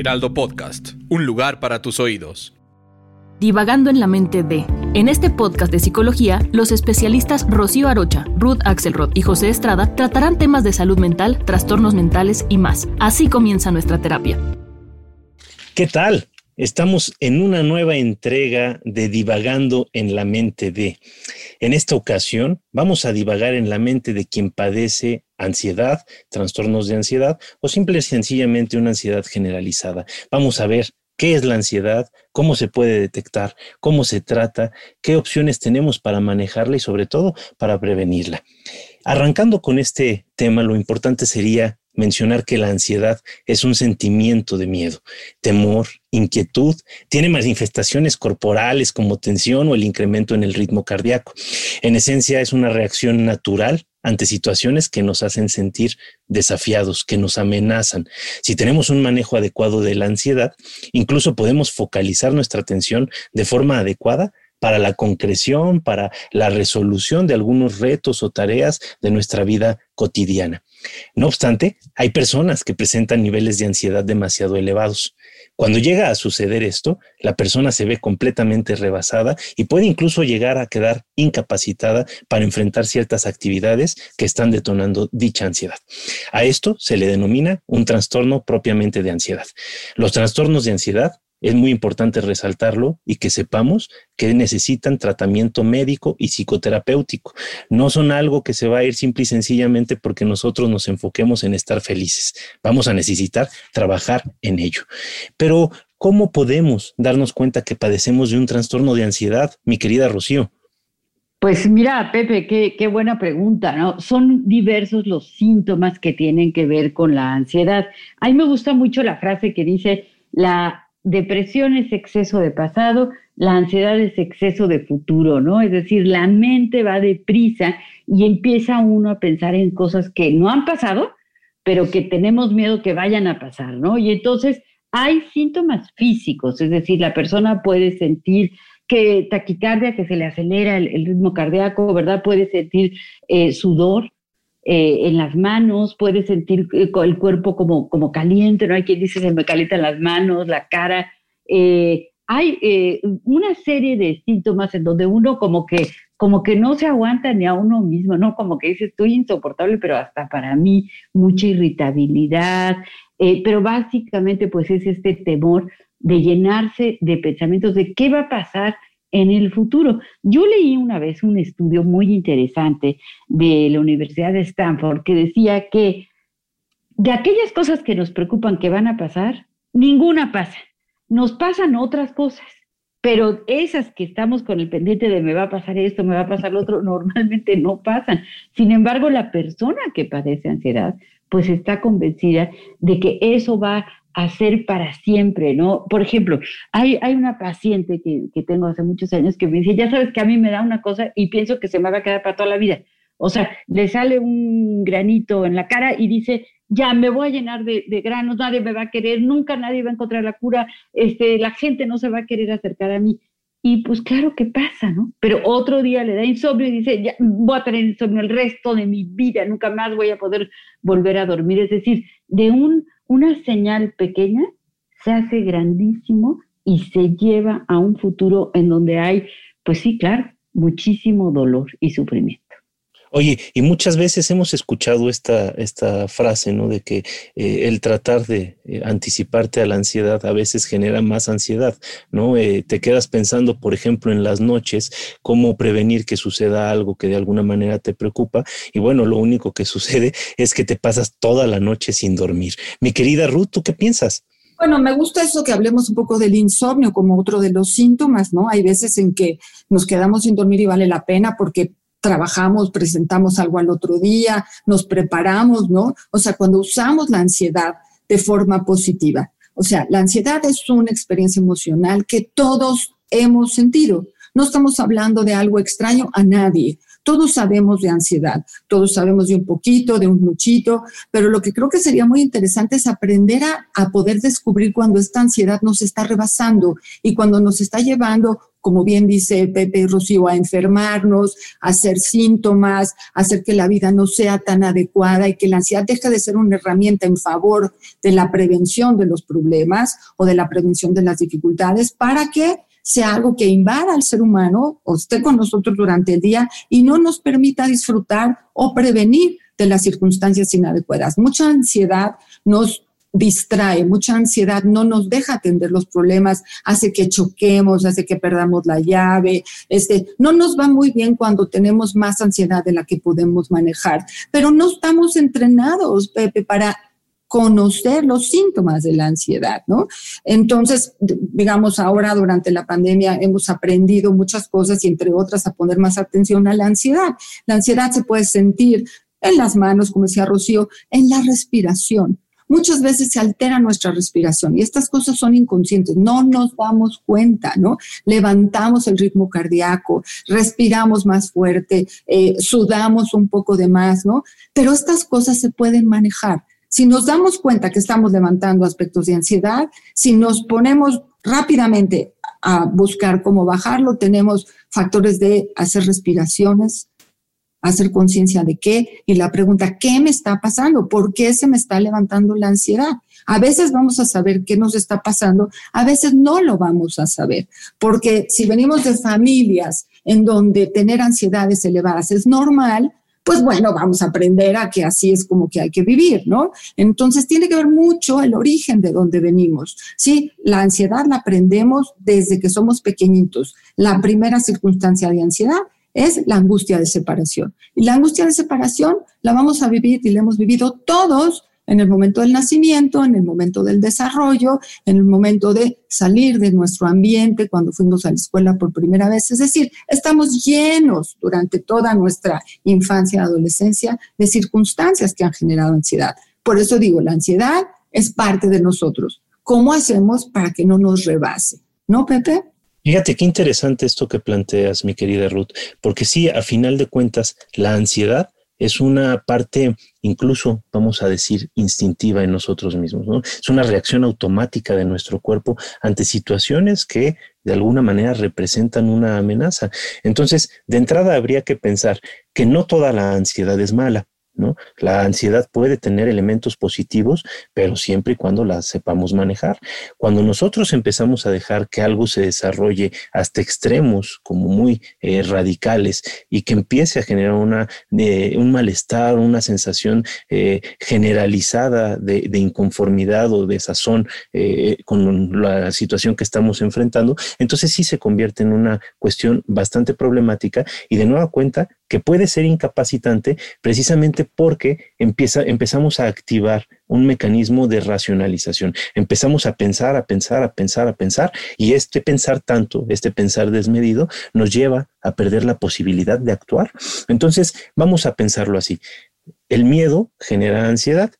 Heraldo Podcast, un lugar para tus oídos. Divagando en la mente de. En este podcast de psicología, los especialistas Rocío Arocha, Ruth Axelrod y José Estrada tratarán temas de salud mental, trastornos mentales y más. Así comienza nuestra terapia. ¿Qué tal? Estamos en una nueva entrega de Divagando en la mente de. En esta ocasión vamos a divagar en la mente de quien padece ansiedad, trastornos de ansiedad o simple y sencillamente una ansiedad generalizada. Vamos a ver qué es la ansiedad, cómo se puede detectar, cómo se trata, qué opciones tenemos para manejarla y sobre todo para prevenirla. Arrancando con este tema, lo importante sería mencionar que la ansiedad es un sentimiento de miedo, temor, inquietud, tiene manifestaciones corporales como tensión o el incremento en el ritmo cardíaco. En esencia es una reacción natural ante situaciones que nos hacen sentir desafiados, que nos amenazan. Si tenemos un manejo adecuado de la ansiedad, incluso podemos focalizar nuestra atención de forma adecuada para la concreción, para la resolución de algunos retos o tareas de nuestra vida cotidiana. No obstante, hay personas que presentan niveles de ansiedad demasiado elevados. Cuando llega a suceder esto, la persona se ve completamente rebasada y puede incluso llegar a quedar incapacitada para enfrentar ciertas actividades que están detonando dicha ansiedad. A esto se le denomina un trastorno propiamente de ansiedad. Los trastornos de ansiedad es muy importante resaltarlo y que sepamos que necesitan tratamiento médico y psicoterapéutico. No son algo que se va a ir simple y sencillamente porque nosotros nos enfoquemos en estar felices. Vamos a necesitar trabajar en ello. Pero, ¿cómo podemos darnos cuenta que padecemos de un trastorno de ansiedad, mi querida Rocío? Pues mira, Pepe, qué, qué, buena pregunta, ¿no? Son diversos los síntomas que tienen que ver con la ansiedad. A mí me gusta mucho la frase que dice, la depresión es exceso de pasado, la ansiedad es exceso de futuro, ¿no? Es decir, la mente va deprisa y empieza uno a pensar en cosas que no han pasado, pero que tenemos miedo que vayan a pasar, ¿no? Y entonces hay síntomas físicos, es decir, la persona puede sentir que taquicardia, que se le acelera el, ritmo cardíaco, ¿verdad? Puede sentir eh, sudor, eh, en las manos, puede sentir eh, el cuerpo como, como caliente, ¿no? Hay quien dice se me calientan las manos, la cara. Eh, hay una serie de síntomas en donde uno como que, como que no se aguanta ni a uno mismo, ¿no? Como que dice estoy insoportable, pero hasta para mí mucha irritabilidad, pero básicamente pues es este temor de llenarse de pensamientos de qué va a pasar en el futuro. Yo leí una vez un estudio muy interesante de la Universidad de Stanford que decía que de aquellas cosas que nos preocupan que van a pasar, ninguna pasa. Nos pasan otras cosas, pero esas que estamos con el pendiente de me va a pasar esto, me va a pasar lo otro, normalmente no pasan. Sin embargo, la persona que padece ansiedad, pues está convencida de que eso va hacer para siempre, ¿no? Por ejemplo, hay, hay una paciente que, que, tengo hace muchos años que me dice, ya sabes que a mí me da una cosa y pienso que se me va a quedar para toda la vida. O sea, le sale un granito en la cara y dice, ya me voy a llenar de, de, granos, nadie me va a querer, nunca nadie va a encontrar la cura, este, la gente no se va a querer acercar a mí. Y pues claro que pasa, ¿no? Pero otro día le da insomnio y dice, ya voy a tener insomnio el resto de mi vida, nunca más voy a poder volver a dormir. Es decir, de un una señal pequeña se hace grandísimo y se lleva a un futuro en donde hay, pues sí, claro, muchísimo dolor y sufrimiento. Oye, y muchas veces hemos escuchado esta, esta frase, ¿no? De que eh, el tratar de eh, anticiparte a la ansiedad a veces genera más ansiedad, ¿no? Eh, te quedas pensando, por ejemplo, en las noches, cómo prevenir que suceda algo que de alguna manera te preocupa. Y bueno, lo único que sucede es que te pasas toda la noche sin dormir. Mi querida Ruth, ¿tú qué piensas? Bueno, me gusta eso que hablemos un poco del insomnio como otro de los síntomas, ¿no? Hay veces en que nos quedamos sin dormir y vale la pena porque trabajamos, presentamos algo al otro día, nos preparamos, ¿no? O sea, cuando usamos la ansiedad de forma positiva. O sea, la ansiedad es una experiencia emocional que todos hemos sentido. No estamos hablando de algo extraño a nadie. Todos sabemos de ansiedad, todos sabemos de un poquito, de un muchito, pero lo que creo que sería muy interesante es aprender a, a, poder descubrir cuando esta ansiedad nos está rebasando y cuando nos está llevando, como bien dice Pepe y Rocío, a enfermarnos, a hacer síntomas, a hacer que la vida no sea tan adecuada y que la ansiedad deje de ser una herramienta en favor de la prevención de los problemas o de la prevención de las dificultades para que sea algo que invada al ser humano o esté con nosotros durante el día y no nos permita disfrutar o prevenir de las circunstancias inadecuadas. Mucha ansiedad nos distrae, mucha ansiedad no nos deja atender los problemas, hace que choquemos, hace que perdamos la llave, este, no nos va muy bien cuando tenemos más ansiedad de la que podemos manejar, pero no estamos entrenados, Pepe, para conocer los síntomas de la ansiedad, ¿no? Entonces, digamos, ahora durante la pandemia hemos aprendido muchas cosas y entre otras a poner más atención a la ansiedad. La ansiedad se puede sentir en las manos, como decía Rocío, en la respiración. Muchas veces se altera nuestra respiración y estas cosas son inconscientes, no nos damos cuenta, ¿no? Levantamos el ritmo cardíaco, respiramos más fuerte, eh, sudamos un poco de más, ¿no? Pero estas cosas se pueden manejar. Si nos damos cuenta que estamos levantando aspectos de ansiedad, si nos ponemos rápidamente a buscar cómo bajarlo, tenemos factores de hacer respiraciones, hacer conciencia de qué y la pregunta, ¿qué me está pasando? ¿Por qué se me está levantando la ansiedad? A veces vamos a saber qué nos está pasando, a veces no lo vamos a saber, porque si venimos de familias en donde tener ansiedades elevadas es normal, pues bueno, vamos a aprender a que así es como que hay que vivir, ¿no? Entonces tiene que ver mucho el origen de donde venimos. Sí, la ansiedad la aprendemos desde que somos pequeñitos. La primera circunstancia de ansiedad es la angustia de separación. Y la angustia de separación la vamos a vivir y la hemos vivido todos en el momento del nacimiento, en el momento del desarrollo, en el momento de salir de nuestro ambiente cuando fuimos a la escuela por primera vez. Es decir, estamos llenos durante toda nuestra infancia y adolescencia de circunstancias que han generado ansiedad. Por eso digo, la ansiedad es parte de nosotros. ¿Cómo hacemos para que no nos rebase? ¿No, Pepe? Fíjate qué interesante esto que planteas, mi querida Ruth, porque sí, a final de cuentas, la ansiedad es una parte incluso, vamos a decir, instintiva en nosotros mismos, ¿no? Es una reacción automática de nuestro cuerpo ante situaciones que de alguna manera representan una amenaza. Entonces, de entrada habría que pensar que no toda la ansiedad es mala. La ansiedad puede tener elementos positivos, pero siempre y cuando la sepamos manejar. Cuando nosotros empezamos a dejar que algo se desarrolle hasta extremos como muy eh, radicales y que empiece a generar una, un malestar, una sensación eh, generalizada de, inconformidad o de sazón eh, con la situación que estamos enfrentando, entonces sí se convierte en una cuestión bastante problemática y de nueva cuenta que puede ser incapacitante precisamente porque empieza, empezamos a activar un mecanismo de racionalización. Empezamos a pensar, a pensar, a pensar, a pensar, y este pensar tanto, este pensar desmedido, nos lleva a perder la posibilidad de actuar. Entonces, vamos a pensarlo así. El miedo genera ansiedad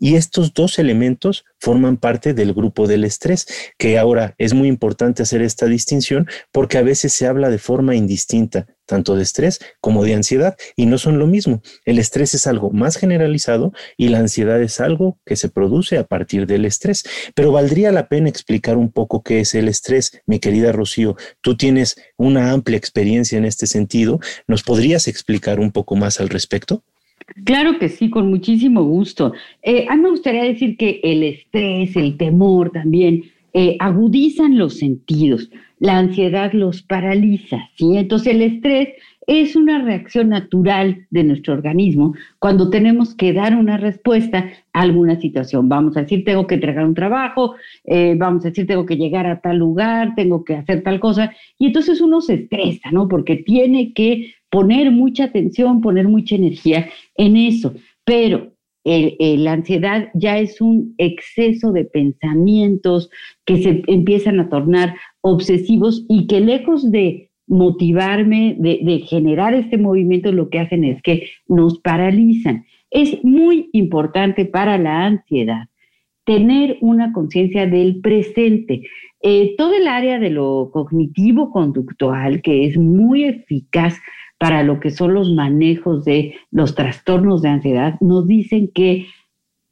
y estos dos elementos forman parte del grupo del estrés, que ahora es muy importante hacer esta distinción porque a veces se habla de forma indistinta, tanto de estrés como de ansiedad, y no son lo mismo. El estrés es algo más generalizado y la ansiedad es algo que se produce a partir del estrés. Pero valdría la pena explicar un poco qué es el estrés, mi querida Rocío. Tú tienes una amplia experiencia en este sentido. ¿Nos podrías explicar un poco más al respecto? Claro que sí, con muchísimo gusto. Eh, a mí me gustaría decir que el estrés, el temor también eh, agudizan los sentidos. La ansiedad los paraliza, ¿sí? Entonces el estrés es una reacción natural de nuestro organismo cuando tenemos que dar una respuesta a alguna situación. Vamos a decir, tengo que entregar un trabajo, eh, vamos a decir, tengo que llegar a tal lugar, tengo que hacer tal cosa. Y entonces uno se estresa, ¿no? Porque tiene que poner mucha atención, poner mucha energía en eso. Pero la ansiedad ya es un exceso de pensamientos que se empiezan a tornar obsesivos y que lejos de motivarme, de, de generar este movimiento, lo que hacen es que nos paralizan. Es muy importante para la ansiedad tener una conciencia del presente. Eh, todo el área de lo cognitivo-conductual, que es muy eficaz para lo que son los manejos de los trastornos de ansiedad, nos dicen que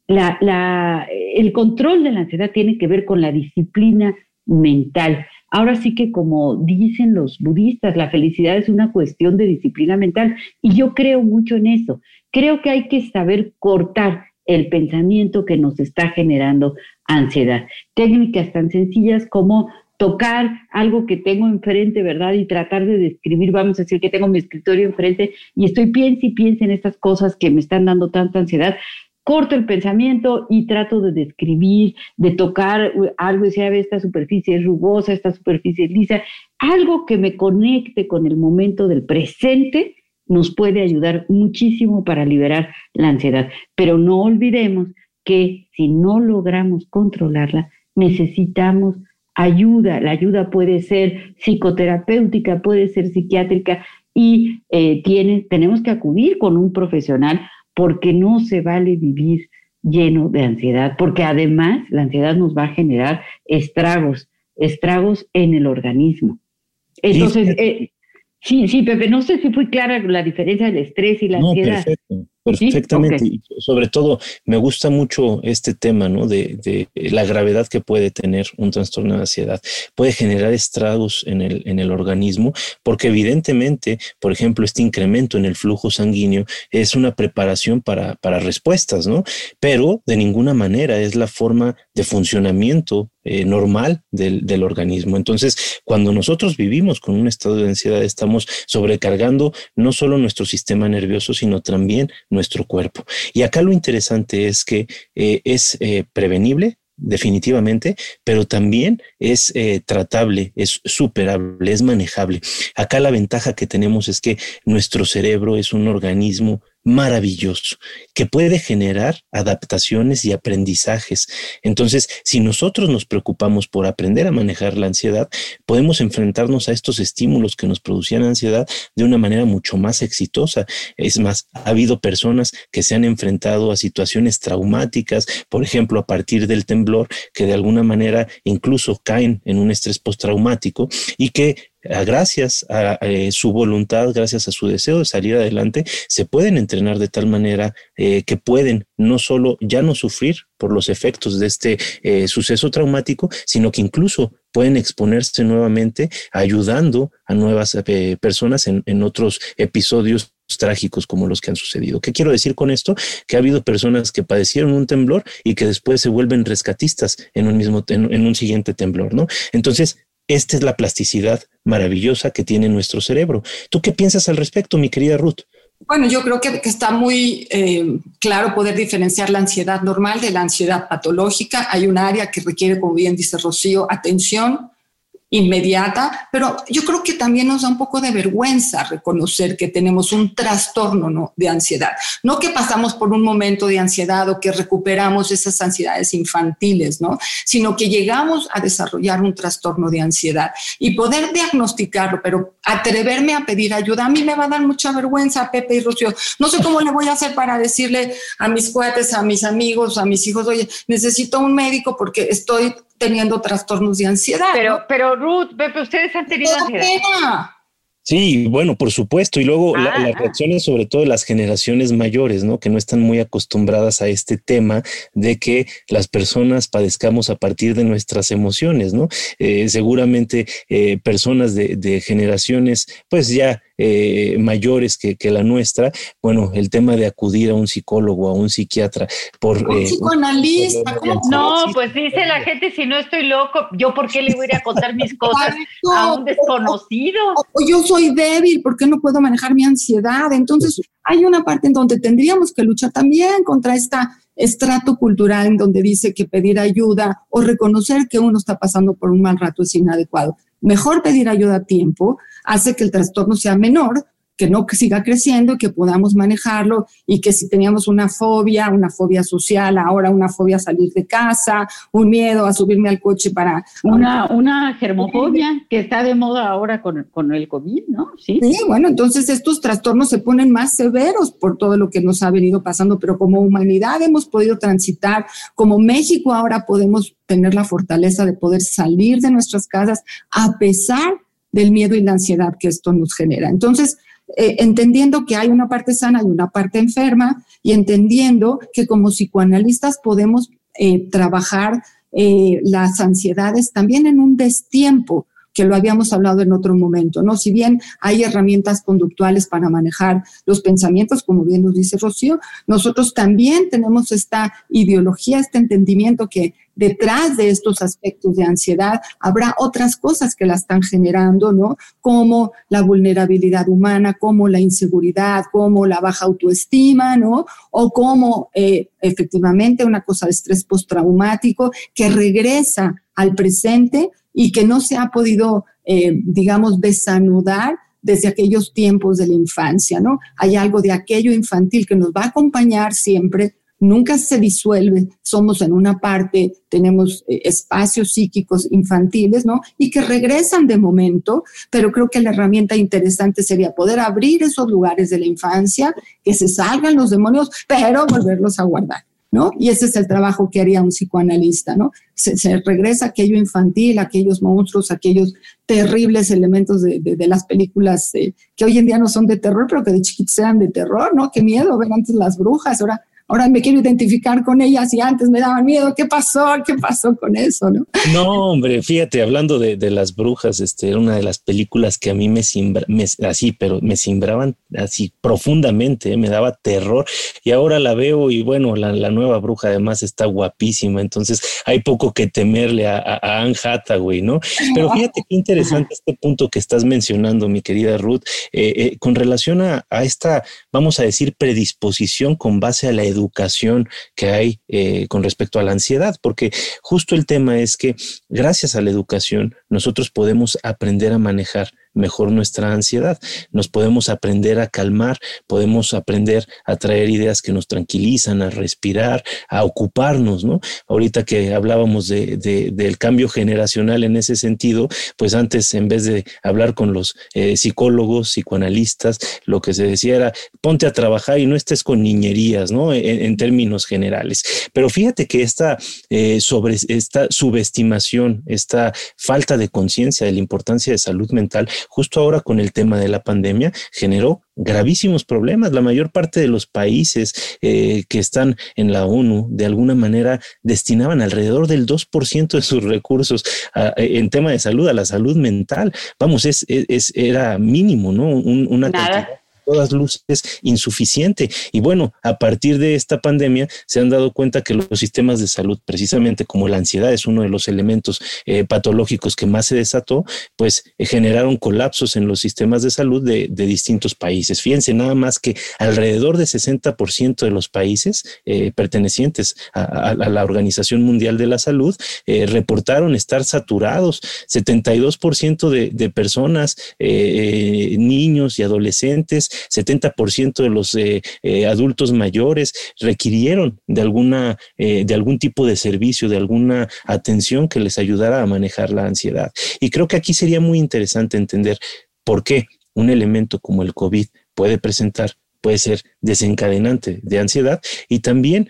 el control de la ansiedad tiene que ver con la disciplina mental. Ahora sí que como dicen los budistas, la felicidad es una cuestión de disciplina mental y yo creo mucho en eso. Creo que hay que saber cortar el pensamiento que nos está generando ansiedad. Técnicas tan sencillas como tocar algo que tengo enfrente, ¿verdad? Y tratar de describir, vamos a decir que tengo mi escritorio enfrente y estoy piense y piense en estas cosas que me están dando tanta ansiedad corto el pensamiento y trato de describir, de tocar algo y decir, esta superficie rugosa, esta superficie es lisa, algo que me conecte con el momento del presente nos puede ayudar muchísimo para liberar la ansiedad. Pero no olvidemos que si no logramos controlarla, necesitamos ayuda. La ayuda puede ser psicoterapéutica, puede ser psiquiátrica y eh, tiene, tenemos que acudir con un profesional porque no se vale vivir lleno de ansiedad, porque además la ansiedad nos va a generar estragos, estragos en el organismo. Entonces, eh, sí, sí, Pepe, no sé si fui clara la diferencia del estrés y la ansiedad. Perfecto. Perfectamente. Y sobre todo, me gusta mucho este tema, ¿no? De, la gravedad que puede tener un trastorno de ansiedad. Puede generar estragos en el, en el organismo, porque evidentemente, por ejemplo, este incremento en el flujo sanguíneo es una preparación para, para respuestas, ¿no? Pero de ninguna manera es la forma de funcionamiento eh, normal del, del, organismo. Entonces, cuando nosotros vivimos con un estado de ansiedad, estamos sobrecargando no solo nuestro sistema nervioso, sino también nuestro cuerpo. Y acá lo interesante es que eh, es eh, prevenible, definitivamente, pero también es eh, tratable, es superable, es manejable. Acá la ventaja que tenemos es que nuestro cerebro es un organismo maravilloso que puede generar adaptaciones y aprendizajes. Entonces, si nosotros nos preocupamos por aprender a manejar la ansiedad, podemos enfrentarnos a estos estímulos que nos producían ansiedad de una manera mucho más exitosa. Es más, ha habido personas que se han enfrentado a situaciones traumáticas, por ejemplo, a partir del temblor, que de alguna manera incluso caen en un estrés postraumático y que gracias a, eh, su voluntad, gracias a su deseo de salir adelante, se pueden entrenar de tal manera eh, que pueden no solo ya no sufrir por los efectos de este eh, suceso traumático, sino que incluso pueden exponerse nuevamente ayudando a nuevas personas en, en otros episodios trágicos como los que han sucedido. ¿Qué quiero decir con esto? Que ha habido personas que padecieron un temblor y que después se vuelven rescatistas en un mismo en un siguiente temblor, ¿no? Entonces, esta es la plasticidad maravillosa que tiene nuestro cerebro. ¿Tú qué piensas al respecto, mi querida Ruth? Bueno, yo creo que, está muy eh, claro poder diferenciar la ansiedad normal de la ansiedad patológica. Hay un área que requiere, como bien dice Rocío, atención, inmediata, pero yo creo que también nos da un poco de vergüenza reconocer que tenemos un trastorno ¿no? de ansiedad. No que pasamos por un momento de ansiedad o que recuperamos esas ansiedades infantiles, ¿no? sino que llegamos a desarrollar un trastorno de ansiedad y poder diagnosticarlo, pero atreverme a pedir ayuda, a mí me va a dar mucha vergüenza, Pepe y Rocío. No sé cómo le voy a hacer para decirle a mis cuates, a mis amigos, a mis hijos, oye, necesito un médico porque estoy teniendo trastornos de ansiedad. Pero, pero Ruth, Pepe, ustedes han tenido ansiedad. Sí, bueno, por supuesto. Y luego las ah, ah. reacciones, sobre todo de las generaciones mayores, ¿no? Que no están muy acostumbradas a este tema de que las personas padezcamos a partir de nuestras emociones, ¿no? Eh, seguramente eh, personas de, de, generaciones, pues ya eh, mayores que, que, la nuestra, bueno, el tema de acudir a un psicólogo, a un psiquiatra, por... Un psicoanalista, No, pues dice la gente, si no estoy loco, yo por qué le voy a ir a contar mis cosas a un desconocido. O, yo soy débil, ¿por qué no puedo manejar mi ansiedad? Entonces, hay una parte en donde tendríamos que luchar también contra esta estrato cultural en donde dice que pedir ayuda o reconocer que uno está pasando por un mal rato es inadecuado. Mejor pedir ayuda a tiempo hace que el trastorno sea menor que no siga creciendo, que podamos manejarlo y que si teníamos una fobia, una fobia social, ahora una fobia a salir de casa, un miedo a subirme al coche para... Una, una germofobia que está de moda ahora con, con el COVID, ¿no? Sí. sí, bueno, entonces estos trastornos se ponen más severos por todo lo que nos ha venido pasando, pero como humanidad hemos podido transitar, como México ahora podemos tener la fortaleza de poder salir de nuestras casas a pesar del miedo y la ansiedad que esto nos genera. Entonces, eh, entendiendo que hay una parte sana y una parte enferma y entendiendo que como psicoanalistas podemos eh, trabajar eh, las ansiedades también en un destiempo que lo habíamos hablado en otro momento, ¿no? Si bien hay herramientas conductuales para manejar los pensamientos, como bien nos dice Rocío, nosotros también tenemos esta ideología, este entendimiento que detrás de estos aspectos de ansiedad habrá otras cosas que la están generando, ¿no? Como la vulnerabilidad humana, como la inseguridad, como la baja autoestima, ¿no? O como eh, efectivamente una cosa de estrés postraumático que regresa al presente y que no se ha podido, eh, digamos, desanudar desde aquellos tiempos de la infancia, ¿no? Hay algo de aquello infantil que nos va a acompañar siempre, nunca se disuelve, somos en una parte, tenemos eh, espacios psíquicos infantiles, ¿no? Y que regresan de momento, pero creo que la herramienta interesante sería poder abrir esos lugares de la infancia, que se salgan los demonios, pero volverlos a guardar. ¿No? Y ese es el trabajo que haría un psicoanalista, ¿no? Se, regresa aquello infantil, aquellos monstruos, aquellos terribles elementos de, las películas eh, que hoy en día no son de terror, pero que de chiquitos eran de terror, ¿no? Qué miedo ver antes las brujas, ahora ahora me quiero identificar con ellas y antes me daban miedo. ¿Qué pasó? ¿Qué pasó con eso? No, no hombre, fíjate, hablando de, las brujas, este era una de las películas que a mí me, simbra, así, pero me simbraban así profundamente, ¿eh? me daba terror. Y ahora la veo y bueno, la, nueva bruja además está guapísima, entonces hay poco que temerle a, a, Anne Hathaway, ¿no? Pero fíjate qué interesante este punto que estás mencionando, mi querida Ruth, eh, eh, con relación a, a esta, vamos a decir, predisposición con base a la educación educación que hay eh, con respecto a la ansiedad, porque justo el tema es que gracias a la educación nosotros podemos aprender a manejar mejor nuestra ansiedad. Nos podemos aprender a calmar, podemos aprender a traer ideas que nos tranquilizan, a respirar, a ocuparnos, ¿no? Ahorita que hablábamos de, del cambio generacional en ese sentido, pues antes en vez de hablar con los eh, psicólogos, psicoanalistas, lo que se decía era ponte a trabajar y no estés con niñerías, ¿no? En, términos generales. Pero fíjate que esta, eh, sobre, esta subestimación, esta falta de conciencia de la importancia de salud mental, justo ahora con el tema de la pandemia, generó gravísimos problemas. La mayor parte de los países eh, que están en la ONU, de alguna manera, destinaban alrededor del 2% de sus recursos en tema de salud, a la salud mental. Vamos, es, es era mínimo, ¿no? una cantidad todas luces insuficiente. Y bueno, a partir de esta pandemia se han dado cuenta que los sistemas de salud, precisamente como la ansiedad es uno de los elementos eh, patológicos que más se desató, pues eh, generaron colapsos en los sistemas de salud de, distintos países. Fíjense nada más que alrededor de 60% de los países eh, pertenecientes a, la Organización Mundial de la Salud reportaron estar saturados. 72% de, de personas, niños y adolescentes 70% de los eh, eh, adultos mayores requirieron de, alguna, eh, de algún tipo de servicio, de alguna atención que les ayudara a manejar la ansiedad. Y creo que aquí sería muy interesante entender por qué un elemento como el COVID puede presentar puede ser desencadenante de ansiedad y también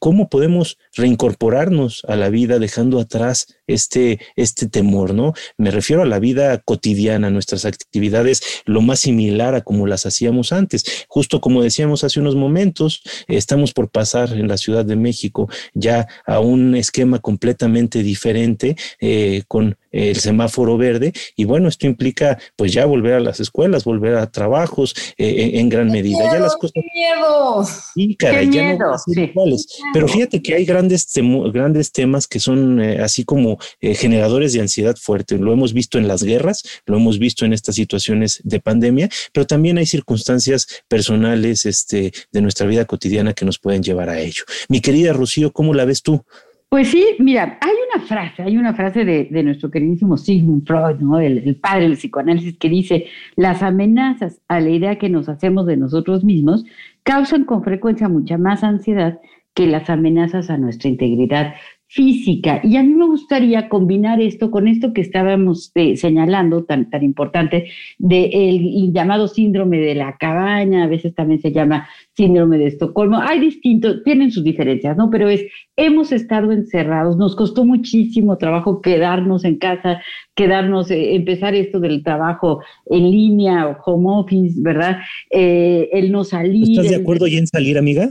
cómo podemos reincorporarnos a la vida dejando atrás este, este temor, ¿no? Me refiero a la vida cotidiana, nuestras actividades, lo más similar a como las hacíamos antes. Justo como decíamos hace unos momentos, estamos por pasar en la Ciudad de México ya a un esquema completamente diferente eh, con el semáforo verde y bueno, esto implica pues ya volver a las escuelas, volver a trabajos eh, en, gran medida. ya las cosas... ¡Qué miedo! Sí, caray, ya no iguales. Pero fíjate que hay grandes, grandes temas que son eh, así como eh, generadores de ansiedad fuerte. Lo hemos visto en las guerras, lo hemos visto en estas situaciones de pandemia, pero también hay circunstancias personales este, de nuestra vida cotidiana que nos pueden llevar a ello. Mi querida Rocío, ¿cómo la ves tú? Pues sí, mira, hay una frase, hay una frase de, nuestro queridísimo Sigmund Freud, ¿no? el, padre del psicoanálisis, que dice, las amenazas a la idea que nos hacemos de nosotros mismos causan con frecuencia mucha más ansiedad que las amenazas a nuestra integridad física. Y a mí me gustaría combinar esto con esto que estábamos eh, señalando, tan, tan importante, del de llamado síndrome de la cabaña, a veces también se llama síndrome de Estocolmo. Hay distintos, tienen sus diferencias, ¿no? Pero es, hemos estado encerrados, nos costó muchísimo trabajo quedarnos en casa, quedarnos, eh, empezar esto del trabajo en línea o home office, ¿verdad? Eh, el no salir. ¿Estás de acuerdo ya en salir, amiga?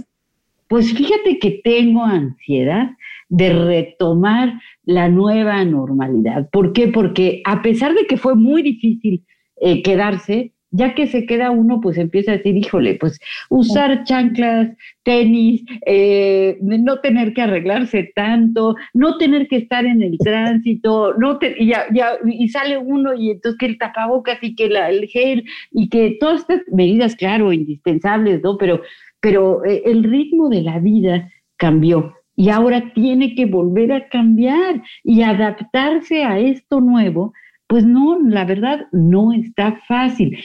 Pues fíjate que tengo ansiedad de retomar la nueva normalidad. ¿Por qué? Porque a pesar de que fue muy difícil eh, quedarse, ya que se queda uno, pues empieza a decir, híjole, pues usar chanclas, tenis, eh, no tener que arreglarse tanto, no tener que estar en el tránsito, no y, ya, y sale uno y entonces que el tapabocas y que la, el gel y que todas estas medidas, claro, indispensables, ¿no? Pero, pero eh, el ritmo de la vida cambió y ahora tiene que volver a cambiar y adaptarse a esto nuevo, pues no, la verdad no está fácil.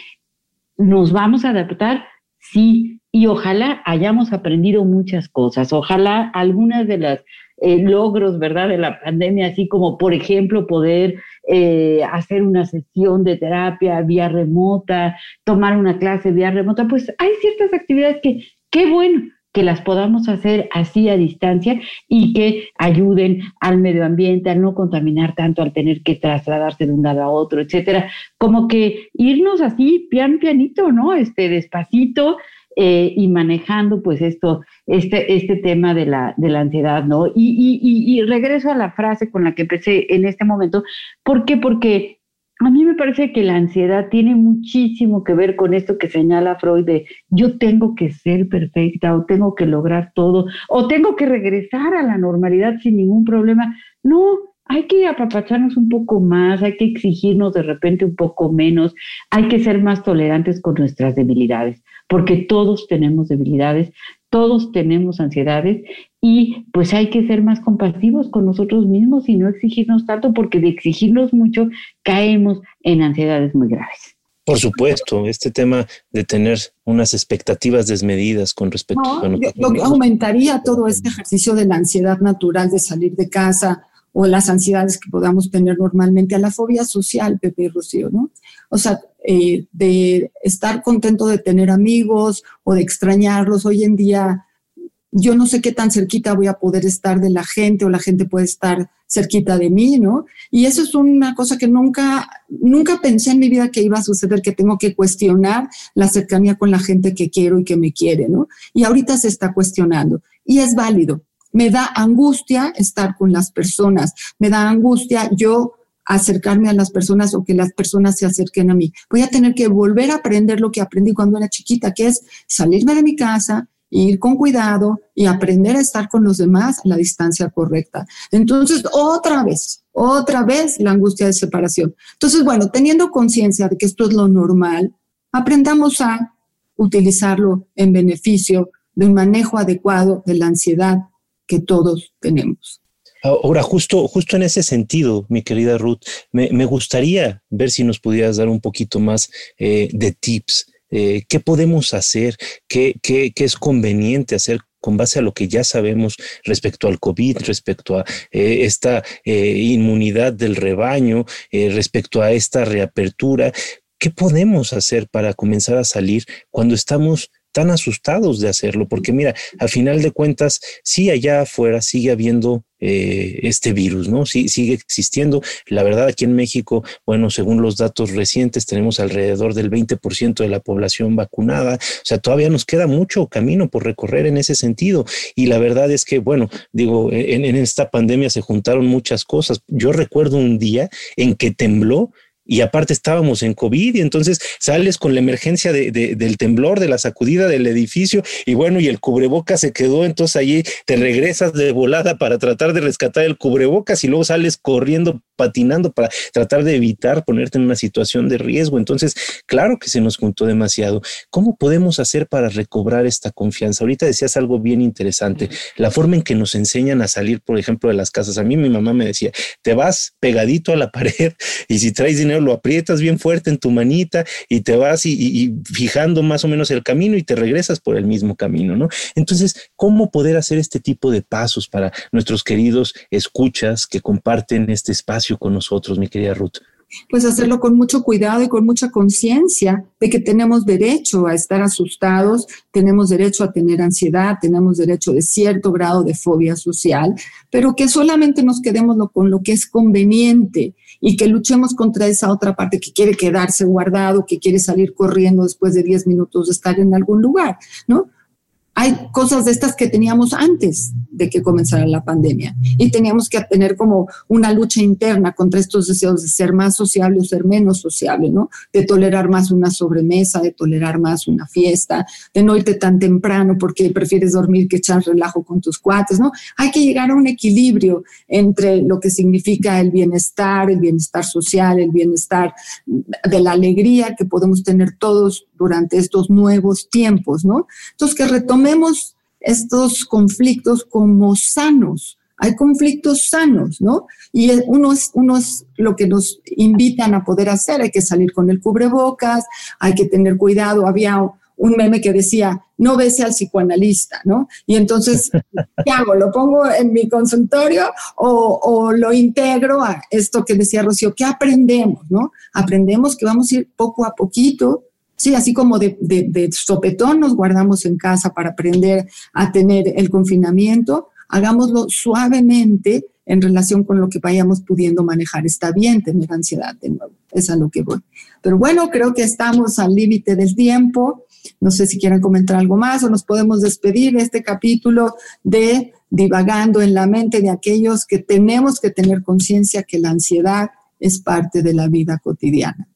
¿Nos vamos a adaptar? Sí, y ojalá hayamos aprendido muchas cosas, ojalá algunas de las eh, logros, ¿verdad?, de la pandemia, así como, por ejemplo, poder eh, hacer una sesión de terapia vía remota, tomar una clase vía remota, pues hay ciertas actividades que, qué bueno, que las podamos hacer así a distancia y que ayuden al medio ambiente, a no contaminar tanto, al tener que trasladarse de un lado a otro, etcétera. Como que irnos así, pian pianito, ¿no? Este, despacito, eh, y manejando pues esto, este, este tema de la, de la ansiedad, ¿no? Y, y, y, regreso a la frase con la que empecé en este momento. ¿Por qué? Porque a mí me parece que la ansiedad tiene muchísimo que ver con esto que señala Freud de yo tengo que ser perfecta o tengo que lograr todo o tengo que regresar a la normalidad sin ningún problema. No, hay que apapacharnos un poco más, hay que exigirnos de repente un poco menos, hay que ser más tolerantes con nuestras debilidades, porque todos tenemos debilidades, todos tenemos ansiedades y pues hay que ser más compasivos con nosotros mismos y no exigirnos tanto porque de exigirnos mucho caemos en ansiedades muy graves. Por supuesto, este tema de tener unas expectativas desmedidas con respecto a... lo que aumentaría todo este ejercicio de la ansiedad natural de salir de casa o las ansiedades que podamos tener normalmente a la fobia social, Pepe y Rocío, ¿no? O sea, eh, de estar contento de tener amigos o de extrañarlos. Hoy en día yo no sé qué tan cerquita voy a poder estar de la gente o la gente puede estar cerquita de mí, ¿no? Y eso es una cosa que nunca, nunca pensé en mi vida que iba a suceder, que tengo que cuestionar la cercanía con la gente que quiero y que me quiere, ¿no? Y ahorita se está cuestionando y es válido. Me da angustia estar con las personas, me da angustia yo acercarme a las personas o que las personas se acerquen a mí. Voy a tener que volver a aprender lo que aprendí cuando era chiquita, que es salirme de mi casa, ir con cuidado y aprender a estar con los demás a la distancia correcta. Entonces, otra vez, otra vez la angustia de separación. Entonces, bueno, teniendo conciencia de que esto es lo normal, aprendamos a utilizarlo en beneficio de un manejo adecuado de la ansiedad que todos tenemos. Ahora, justo, justo en ese sentido, mi querida Ruth, me, gustaría ver si nos pudieras dar un poquito más eh, de tips eh, qué podemos hacer, qué, qué, qué, es conveniente hacer con base a lo que ya sabemos respecto al COVID, respecto a eh, esta eh, inmunidad del rebaño, respecto a esta reapertura. ¿Qué podemos hacer para comenzar a salir cuando estamos tan asustados de hacerlo, porque mira, a final de cuentas, sí allá afuera sigue habiendo eh, este virus, ¿no? Sí, sigue existiendo. La verdad, aquí en México, bueno, según los datos recientes, tenemos alrededor del 20% de la población vacunada. O sea, todavía nos queda mucho camino por recorrer en ese sentido. Y la verdad es que, bueno, digo, en, en esta pandemia se juntaron muchas cosas. Yo recuerdo un día en que tembló y aparte estábamos en COVID y entonces sales con la emergencia de, del temblor, de la sacudida del edificio y bueno, y el cubreboca se quedó, entonces allí te regresas de volada para tratar de rescatar el cubrebocas y luego sales corriendo patinando para tratar de evitar ponerte en una situación de riesgo. Entonces, claro que se nos juntó demasiado. ¿Cómo podemos hacer para recobrar esta confianza? Ahorita decías algo bien interesante, la forma en que nos enseñan a salir, por ejemplo, de las casas. A mí mi mamá me decía, te vas pegadito a la pared y si traes dinero lo aprietas bien fuerte en tu manita y te vas y, y fijando más o menos el camino y te regresas por el mismo camino, ¿no? Entonces, ¿cómo poder hacer este tipo de pasos para nuestros queridos escuchas que comparten este espacio con nosotros, mi querida Ruth? pues hacerlo con mucho cuidado y con mucha conciencia de que tenemos derecho a estar asustados, tenemos derecho a tener ansiedad, tenemos derecho de cierto grado de fobia social, pero que solamente nos quedemos con lo que es conveniente y que luchemos contra esa otra parte que quiere quedarse guardado, que quiere salir corriendo después de 10 minutos de estar en algún lugar, ¿no? Hay cosas de estas que teníamos antes de que comenzara la pandemia y teníamos que tener como una lucha interna contra estos deseos de ser más sociable o ser menos sociable, ¿no? De tolerar más una sobremesa, de tolerar más una fiesta, de no irte tan temprano porque prefieres dormir que echar relajo con tus cuates, ¿no? Hay que llegar a un equilibrio entre lo que significa el bienestar, el bienestar social, el bienestar de la alegría que podemos tener todos durante estos nuevos tiempos, ¿no? Entonces, que retomemos estos conflictos como sanos. Hay conflictos sanos, ¿no? Y uno es, uno es lo que nos invitan a poder hacer. Hay que salir con el cubrebocas, hay que tener cuidado. Había un meme que decía, no bese al psicoanalista, ¿no? Y entonces, ¿qué hago? ¿Lo pongo en mi consultorio o, o, lo integro a esto que decía Rocío? ¿Qué aprendemos, no? Aprendemos que vamos a ir poco a poquito Sí, así como de, de, sopetón nos guardamos en casa para aprender a tener el confinamiento, hagámoslo suavemente en relación con lo que vayamos pudiendo manejar. Está bien tener ansiedad de nuevo, es a lo que voy. Pero bueno, creo que estamos al límite del tiempo. No sé si quieren comentar algo más o nos podemos despedir de este capítulo de divagando en la mente de aquellos que tenemos que tener conciencia que la ansiedad es parte de la vida cotidiana.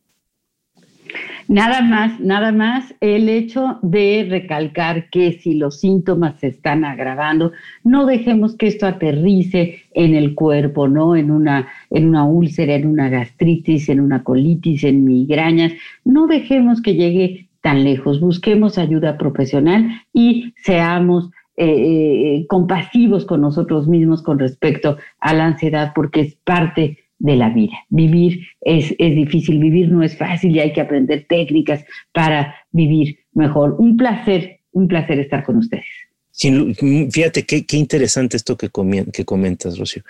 Nada más, nada más el hecho de recalcar que si los síntomas se están agravando, no dejemos que esto aterrice en el cuerpo, ¿no? En una, en una úlcera, en una gastritis, en una colitis, en migrañas. No dejemos que llegue tan lejos. Busquemos ayuda profesional y seamos eh, eh, compasivos con nosotros mismos con respecto a la ansiedad, porque es parte de la vida. Vivir es, es difícil, vivir no es fácil y hay que aprender técnicas para vivir mejor. Un placer, un placer estar con ustedes. fíjate qué, qué, interesante esto que, que comentas, Rocío.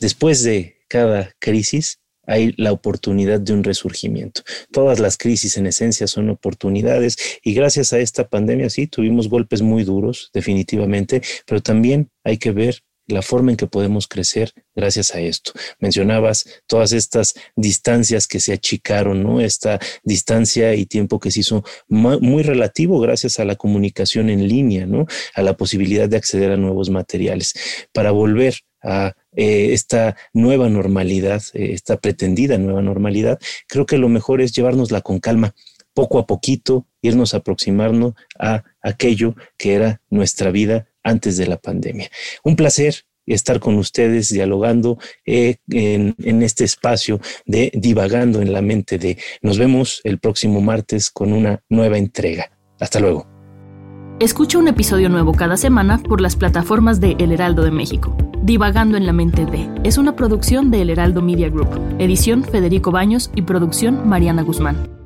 Después de cada crisis hay la oportunidad de un resurgimiento. Todas las crisis en esencia son oportunidades y gracias a esta pandemia sí tuvimos golpes muy duros, definitivamente, pero también hay que ver la forma en que podemos crecer gracias a esto. Mencionabas todas estas distancias que se achicaron, ¿no? Esta distancia y tiempo que se hizo muy relativo gracias a la comunicación en línea, ¿no? A la posibilidad de acceder a nuevos materiales. Para volver a eh, esta nueva normalidad, eh, esta pretendida nueva normalidad, creo que lo mejor es llevárnosla con calma, poco a poquito, irnos aproximarnos a aquello que era nuestra vida antes de la pandemia. Un placer estar con ustedes dialogando eh, en, en, este espacio de divagando en la mente de nos vemos el próximo martes con una nueva entrega. Hasta luego. Escucha un episodio nuevo cada semana por las plataformas de El Heraldo de México. Divagando en la mente de es una producción de El Heraldo Media Group, edición Federico Baños y producción Mariana Guzmán.